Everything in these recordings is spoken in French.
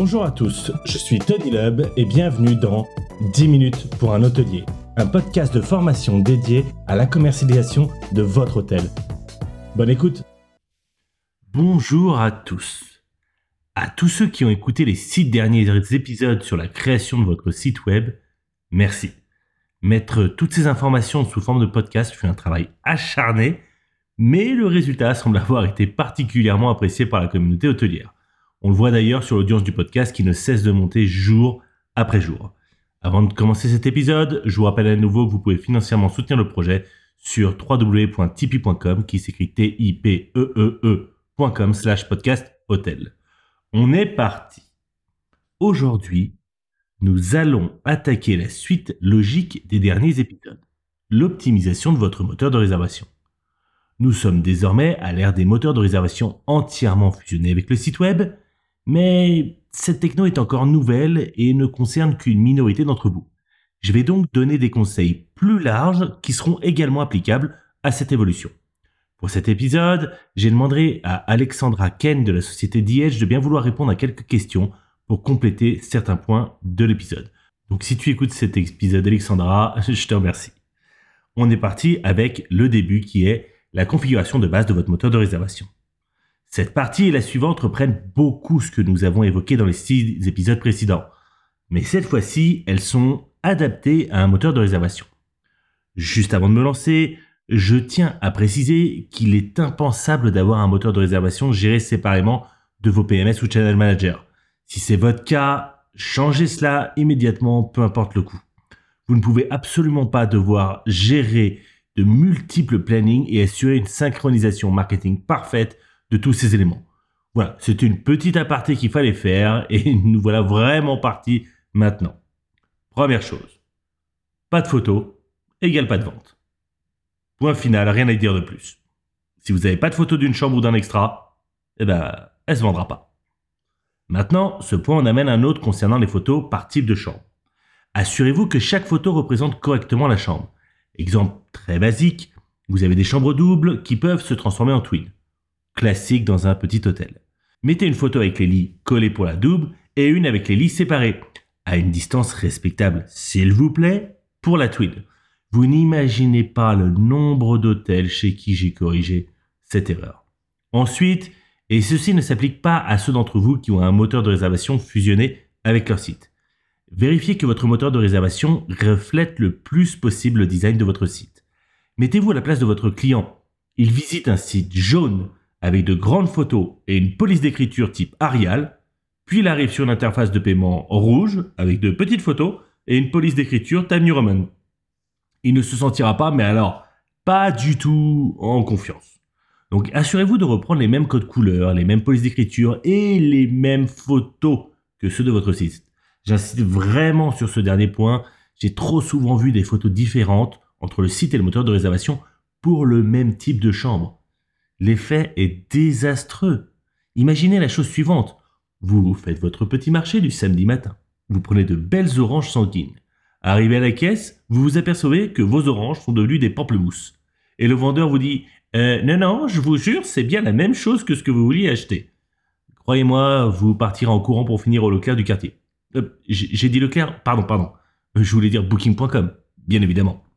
Bonjour à tous, je suis Tony Lub et bienvenue dans 10 minutes pour un hôtelier, un podcast de formation dédié à la commercialisation de votre hôtel. Bonne écoute Bonjour à tous. À tous ceux qui ont écouté les six derniers épisodes sur la création de votre site web, merci. Mettre toutes ces informations sous forme de podcast fut un travail acharné, mais le résultat semble avoir été particulièrement apprécié par la communauté hôtelière. On le voit d'ailleurs sur l'audience du podcast qui ne cesse de monter jour après jour. Avant de commencer cet épisode, je vous rappelle à nouveau que vous pouvez financièrement soutenir le projet sur www.tipeee.com qui s'écrit t i p e e, e slash podcast hôtel. On est parti. Aujourd'hui, nous allons attaquer la suite logique des derniers épisodes. L'optimisation de votre moteur de réservation. Nous sommes désormais à l'ère des moteurs de réservation entièrement fusionnés avec le site web mais cette techno est encore nouvelle et ne concerne qu'une minorité d'entre vous. Je vais donc donner des conseils plus larges qui seront également applicables à cette évolution. Pour cet épisode, j'ai demandé à Alexandra Ken de la société DH de bien vouloir répondre à quelques questions pour compléter certains points de l'épisode. Donc si tu écoutes cet épisode Alexandra, je te remercie. On est parti avec le début qui est la configuration de base de votre moteur de réservation. Cette partie et la suivante reprennent beaucoup ce que nous avons évoqué dans les six épisodes précédents. Mais cette fois-ci, elles sont adaptées à un moteur de réservation. Juste avant de me lancer, je tiens à préciser qu'il est impensable d'avoir un moteur de réservation géré séparément de vos PMS ou Channel Manager. Si c'est votre cas, changez cela immédiatement, peu importe le coût. Vous ne pouvez absolument pas devoir gérer de multiples plannings et assurer une synchronisation marketing parfaite de tous ces éléments. Voilà, c'est une petite aparté qu'il fallait faire et nous voilà vraiment partis maintenant. Première chose, pas de photo égale pas de vente. Point final, rien à dire de plus. Si vous n'avez pas de photo d'une chambre ou d'un extra, eh ben, elle se vendra pas. Maintenant, ce point en amène un autre concernant les photos par type de chambre. Assurez-vous que chaque photo représente correctement la chambre. Exemple très basique, vous avez des chambres doubles qui peuvent se transformer en twin classique dans un petit hôtel. Mettez une photo avec les lits collés pour la double et une avec les lits séparés, à une distance respectable, s'il vous plaît, pour la twin. Vous n'imaginez pas le nombre d'hôtels chez qui j'ai corrigé cette erreur. Ensuite, et ceci ne s'applique pas à ceux d'entre vous qui ont un moteur de réservation fusionné avec leur site. Vérifiez que votre moteur de réservation reflète le plus possible le design de votre site. Mettez-vous à la place de votre client. Il visite un site jaune avec de grandes photos et une police d'écriture type Arial, puis il arrive sur une interface de paiement rouge avec de petites photos et une police d'écriture Time New Roman. Il ne se sentira pas, mais alors pas du tout en confiance. Donc assurez-vous de reprendre les mêmes codes couleurs, les mêmes polices d'écriture et les mêmes photos que ceux de votre site. J'insiste vraiment sur ce dernier point. J'ai trop souvent vu des photos différentes entre le site et le moteur de réservation pour le même type de chambre. L'effet est désastreux. Imaginez la chose suivante. Vous faites votre petit marché du samedi matin. Vous prenez de belles oranges sanguines. Arrivé à la caisse, vous vous apercevez que vos oranges sont devenues des pamplemousses. Et le vendeur vous dit euh, Non, non, je vous jure, c'est bien la même chose que ce que vous vouliez acheter. Croyez-moi, vous partirez en courant pour finir au Leclerc du quartier. Euh, j'ai dit Leclerc Pardon, pardon. Je voulais dire booking.com, bien évidemment.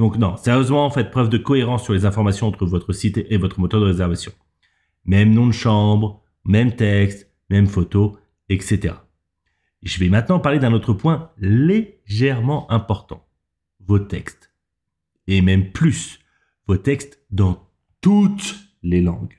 Donc non, sérieusement, faites preuve de cohérence sur les informations entre votre site et votre moteur de réservation. Même nom de chambre, même texte, même photo, etc. Je vais maintenant parler d'un autre point légèrement important. Vos textes. Et même plus, vos textes dans toutes les langues.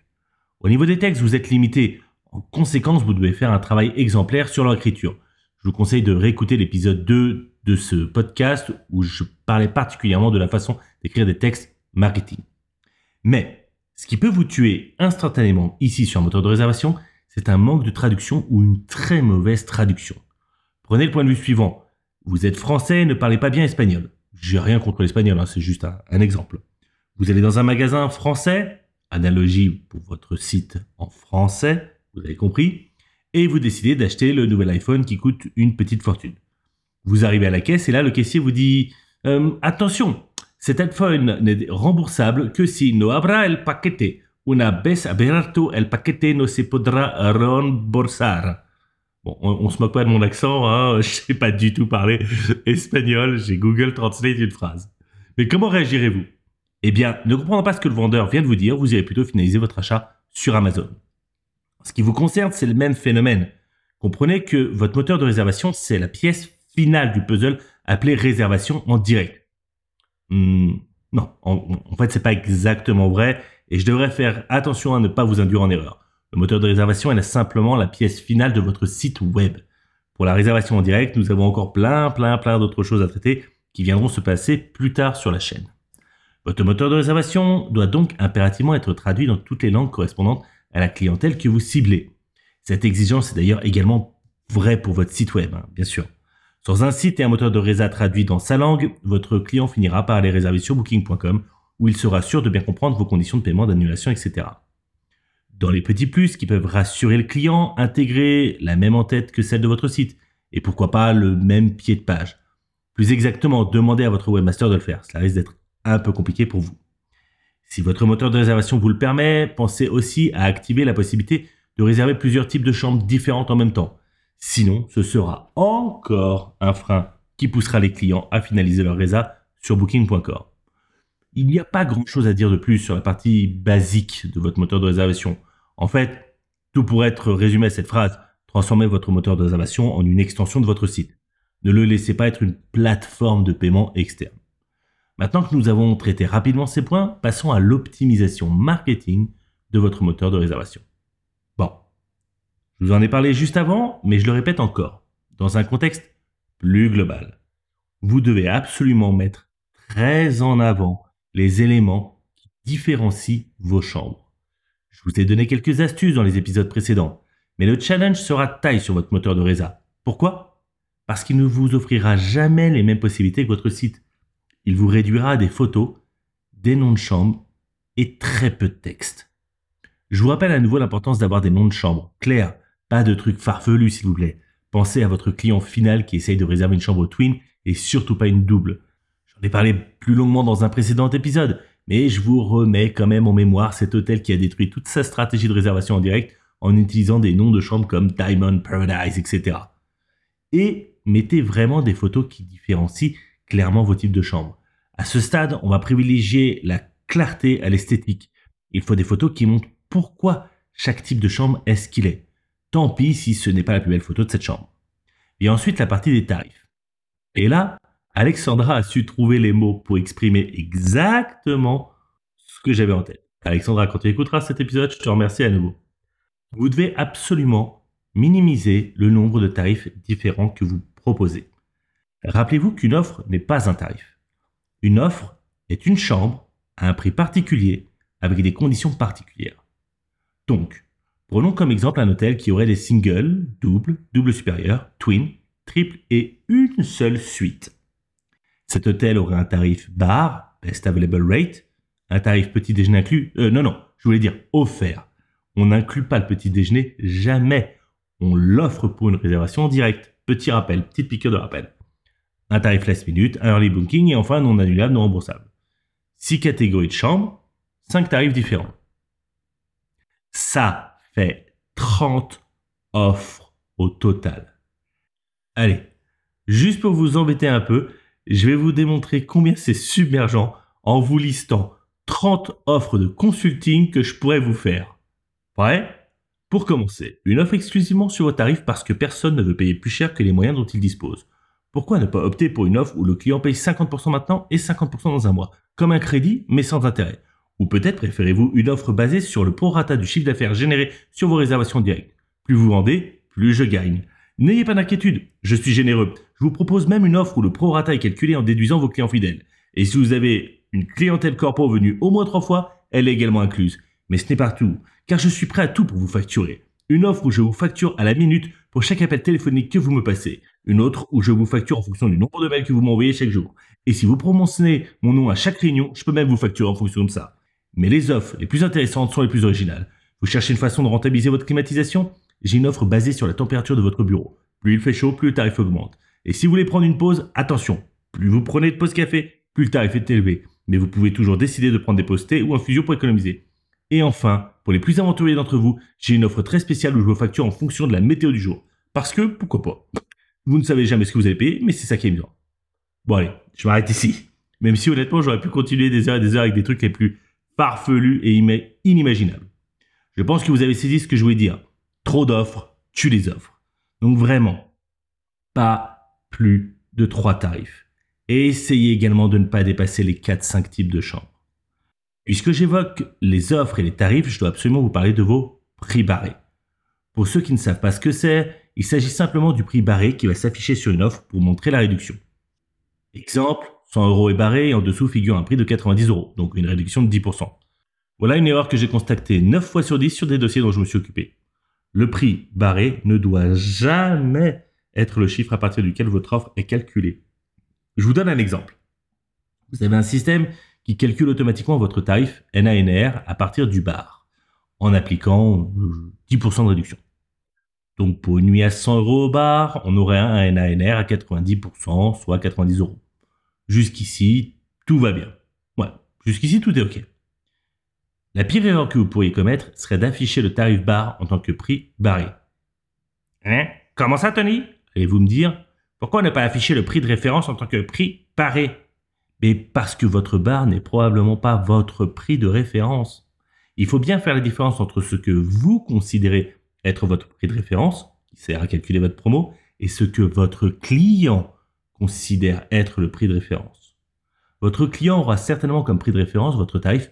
Au niveau des textes, vous êtes limité. En conséquence, vous devez faire un travail exemplaire sur leur écriture. Je vous conseille de réécouter l'épisode 2 de ce podcast où je parlais particulièrement de la façon d'écrire des textes marketing. Mais ce qui peut vous tuer instantanément ici sur un moteur de réservation, c'est un manque de traduction ou une très mauvaise traduction. Prenez le point de vue suivant. Vous êtes français ne parlez pas bien espagnol. J'ai rien contre l'espagnol, hein, c'est juste un, un exemple. Vous allez dans un magasin français, analogie pour votre site en français, vous avez compris, et vous décidez d'acheter le nouvel iPhone qui coûte une petite fortune. Vous arrivez à la caisse et là, le caissier vous dit euh, Attention, cet iPhone n'est remboursable que si no habrá el paquete. Una vez abierto el paquete no se podrá reembolsar. Bon, on, se moque pas de mon accent, hein, je sais pas du tout parler espagnol, j'ai Google Translate une phrase. Mais comment réagirez-vous? Eh bien, ne comprenant pas ce que le vendeur vient de vous dire, vous irez plutôt finaliser votre achat sur Amazon. ce qui vous concerne, c'est le même phénomène. Comprenez que votre moteur de réservation, c'est la pièce finale du puzzle appelée réservation en direct. Hmm, non, en, en fait, c'est pas exactement vrai et je devrais faire attention à ne pas vous induire en erreur. Le moteur de réservation est simplement la pièce finale de votre site web. Pour la réservation en direct, nous avons encore plein, plein, plein d'autres choses à traiter qui viendront se passer plus tard sur la chaîne. Votre moteur de réservation doit donc impérativement être traduit dans toutes les langues correspondantes à la clientèle que vous ciblez. Cette exigence est d'ailleurs également vraie pour votre site web, hein, bien sûr. Sans un site et un moteur de résa traduit dans sa langue, votre client finira par aller réserver sur booking.com où il sera sûr de bien comprendre vos conditions de paiement, d'annulation, etc. Dans les petits plus qui peuvent rassurer le client, intégrer la même en-tête que celle de votre site et pourquoi pas le même pied de page. Plus exactement, demandez à votre webmaster de le faire. Cela risque d'être un peu compliqué pour vous. Si votre moteur de réservation vous le permet, pensez aussi à activer la possibilité de réserver plusieurs types de chambres différentes en même temps. Sinon, ce sera encore un frein qui poussera les clients à finaliser leur résa sur booking.com. Il n'y a pas grand-chose à dire de plus sur la partie basique de votre moteur de réservation. En fait, tout pourrait être résumé à cette phrase. Transformez votre moteur de réservation en une extension de votre site. Ne le laissez pas être une plateforme de paiement externe. Maintenant que nous avons traité rapidement ces points, passons à l'optimisation marketing de votre moteur de réservation. Je vous en ai parlé juste avant, mais je le répète encore, dans un contexte plus global. Vous devez absolument mettre très en avant les éléments qui différencient vos chambres. Je vous ai donné quelques astuces dans les épisodes précédents, mais le challenge sera taille sur votre moteur de résa. Pourquoi? Parce qu'il ne vous offrira jamais les mêmes possibilités que votre site. Il vous réduira à des photos, des noms de chambres et très peu de texte. Je vous rappelle à nouveau l'importance d'avoir des noms de chambre clairs, pas de trucs farfelus s'il vous plaît. Pensez à votre client final qui essaye de réserver une chambre twin et surtout pas une double. J'en ai parlé plus longuement dans un précédent épisode, mais je vous remets quand même en mémoire cet hôtel qui a détruit toute sa stratégie de réservation en direct en utilisant des noms de chambres comme Diamond Paradise, etc. Et mettez vraiment des photos qui différencient clairement vos types de chambres. À ce stade, on va privilégier la clarté à l'esthétique. Il faut des photos qui montrent pourquoi chaque type de chambre est ce qu'il est. Tant pis si ce n'est pas la plus belle photo de cette chambre. Et ensuite la partie des tarifs. Et là, Alexandra a su trouver les mots pour exprimer exactement ce que j'avais en tête. Alexandra, quand tu écouteras cet épisode, je te remercie à nouveau. Vous devez absolument minimiser le nombre de tarifs différents que vous proposez. Rappelez-vous qu'une offre n'est pas un tarif. Une offre est une chambre à un prix particulier avec des conditions particulières. Donc, Prenons comme exemple un hôtel qui aurait des singles, doubles, double supérieur, twin, triple et une seule suite. Cet hôtel aurait un tarif bar, best available rate, un tarif petit déjeuner inclus. Euh, non, non, je voulais dire offert. On n'inclut pas le petit déjeuner jamais. On l'offre pour une réservation en direct. Petit rappel, petite piqûre de rappel. Un tarif last minute, un early booking et enfin non annulable, non remboursable. Six catégories de chambres, cinq tarifs différents. Ça, fait 30 offres au total. Allez, juste pour vous embêter un peu, je vais vous démontrer combien c'est submergent en vous listant 30 offres de consulting que je pourrais vous faire. Prêt? Pour commencer, une offre exclusivement sur vos tarifs parce que personne ne veut payer plus cher que les moyens dont il dispose. Pourquoi ne pas opter pour une offre où le client paye 50% maintenant et 50% dans un mois, comme un crédit mais sans intérêt ou peut-être préférez-vous une offre basée sur le prorata du chiffre d'affaires généré sur vos réservations directes. Plus vous vendez, plus je gagne. N'ayez pas d'inquiétude, je suis généreux. Je vous propose même une offre où le prorata est calculé en déduisant vos clients fidèles. Et si vous avez une clientèle corpo venue au moins trois fois, elle est également incluse. Mais ce n'est pas tout, car je suis prêt à tout pour vous facturer. Une offre où je vous facture à la minute pour chaque appel téléphonique que vous me passez. Une autre où je vous facture en fonction du nombre de mails que vous m'envoyez chaque jour. Et si vous prononcez mon nom à chaque réunion, je peux même vous facturer en fonction de ça. Mais les offres les plus intéressantes sont les plus originales. Vous cherchez une façon de rentabiliser votre climatisation? J'ai une offre basée sur la température de votre bureau. Plus il fait chaud, plus le tarif augmente. Et si vous voulez prendre une pause, attention, plus vous prenez de pause café, plus le tarif est élevé. Mais vous pouvez toujours décider de prendre des pauses thé ou infusion pour économiser. Et enfin, pour les plus aventuriers d'entre vous, j'ai une offre très spéciale où je vous facture en fonction de la météo du jour. Parce que, pourquoi pas? Vous ne savez jamais ce que vous allez payer, mais c'est ça qui est amusant. Bon allez, je m'arrête ici. Même si honnêtement, j'aurais pu continuer des heures et des heures avec des trucs les plus farfelus et inimaginables. Je pense que vous avez saisi ce que je voulais dire. Trop d'offres, tu les offres. Donc vraiment, pas plus de trois tarifs. Et essayez également de ne pas dépasser les 4-5 types de chambres. Puisque j'évoque les offres et les tarifs, je dois absolument vous parler de vos prix barrés. Pour ceux qui ne savent pas ce que c'est, il s'agit simplement du prix barré qui va s'afficher sur une offre pour montrer la réduction. Exemple, 100 euros est barré et en dessous figure un prix de 90 euros, donc une réduction de 10%. Voilà une erreur que j'ai constatée 9 fois sur 10 sur des dossiers dont je me suis occupé. Le prix barré ne doit jamais être le chiffre à partir duquel votre offre est calculée. Je vous donne un exemple. Vous avez un système qui calcule automatiquement votre tarif NANR à partir du bar, en appliquant 10% de réduction. Donc pour une nuit à 100 euros au bar, on aurait un NANR à 90%, soit 90 euros. Jusqu'ici, tout va bien. Ouais, jusqu'ici, tout est OK. La pire erreur que vous pourriez commettre serait d'afficher le tarif bar en tant que prix barré. Hein? Comment ça, Tony? Allez-vous me dire Pourquoi ne pas afficher le prix de référence en tant que prix barré? Mais parce que votre bar n'est probablement pas votre prix de référence. Il faut bien faire la différence entre ce que vous considérez être votre prix de référence, qui sert à calculer votre promo, et ce que votre client considère être le prix de référence. Votre client aura certainement comme prix de référence votre tarif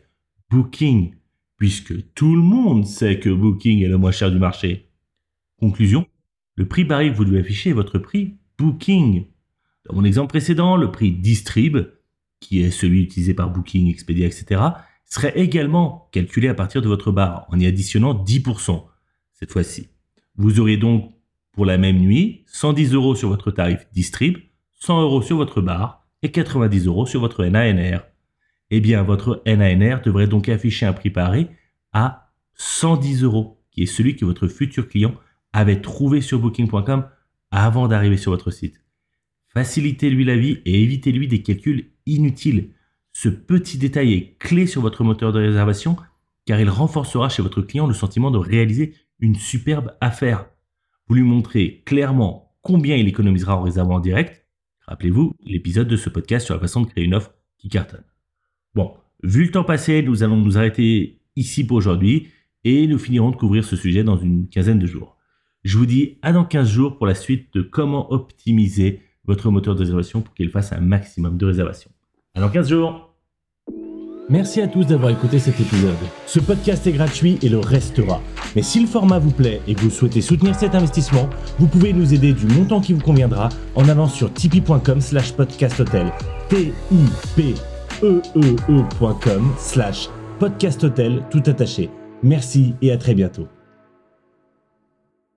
Booking, puisque tout le monde sait que Booking est le moins cher du marché. Conclusion, le prix barré que vous devez afficher est votre prix Booking. Dans mon exemple précédent, le prix Distrib, qui est celui utilisé par Booking, Expedia, etc., serait également calculé à partir de votre bar en y additionnant 10% cette fois-ci. Vous auriez donc pour la même nuit 110 euros sur votre tarif Distrib, 100 euros sur votre bar et 90 euros sur votre NANR eh bien votre NANR devrait donc afficher un prix paré à 110 euros, qui est celui que votre futur client avait trouvé sur booking.com avant d'arriver sur votre site. Facilitez-lui la vie et évitez-lui des calculs inutiles. Ce petit détail est clé sur votre moteur de réservation car il renforcera chez votre client le sentiment de réaliser une superbe affaire. Vous lui montrez clairement combien il économisera en réservant en direct. Rappelez-vous l'épisode de ce podcast sur la façon de créer une offre qui cartonne. Bon, vu le temps passé, nous allons nous arrêter ici pour aujourd'hui et nous finirons de couvrir ce sujet dans une quinzaine de jours. Je vous dis à dans 15 jours pour la suite de comment optimiser votre moteur de réservation pour qu'il fasse un maximum de réservations. À dans 15 jours Merci à tous d'avoir écouté cet épisode. Ce podcast est gratuit et le restera. Mais si le format vous plaît et que vous souhaitez soutenir cet investissement, vous pouvez nous aider du montant qui vous conviendra en allant sur tipeee.com slash podcasthotel. T-I-P eee.com slash podcast tout attaché. Merci et à très bientôt.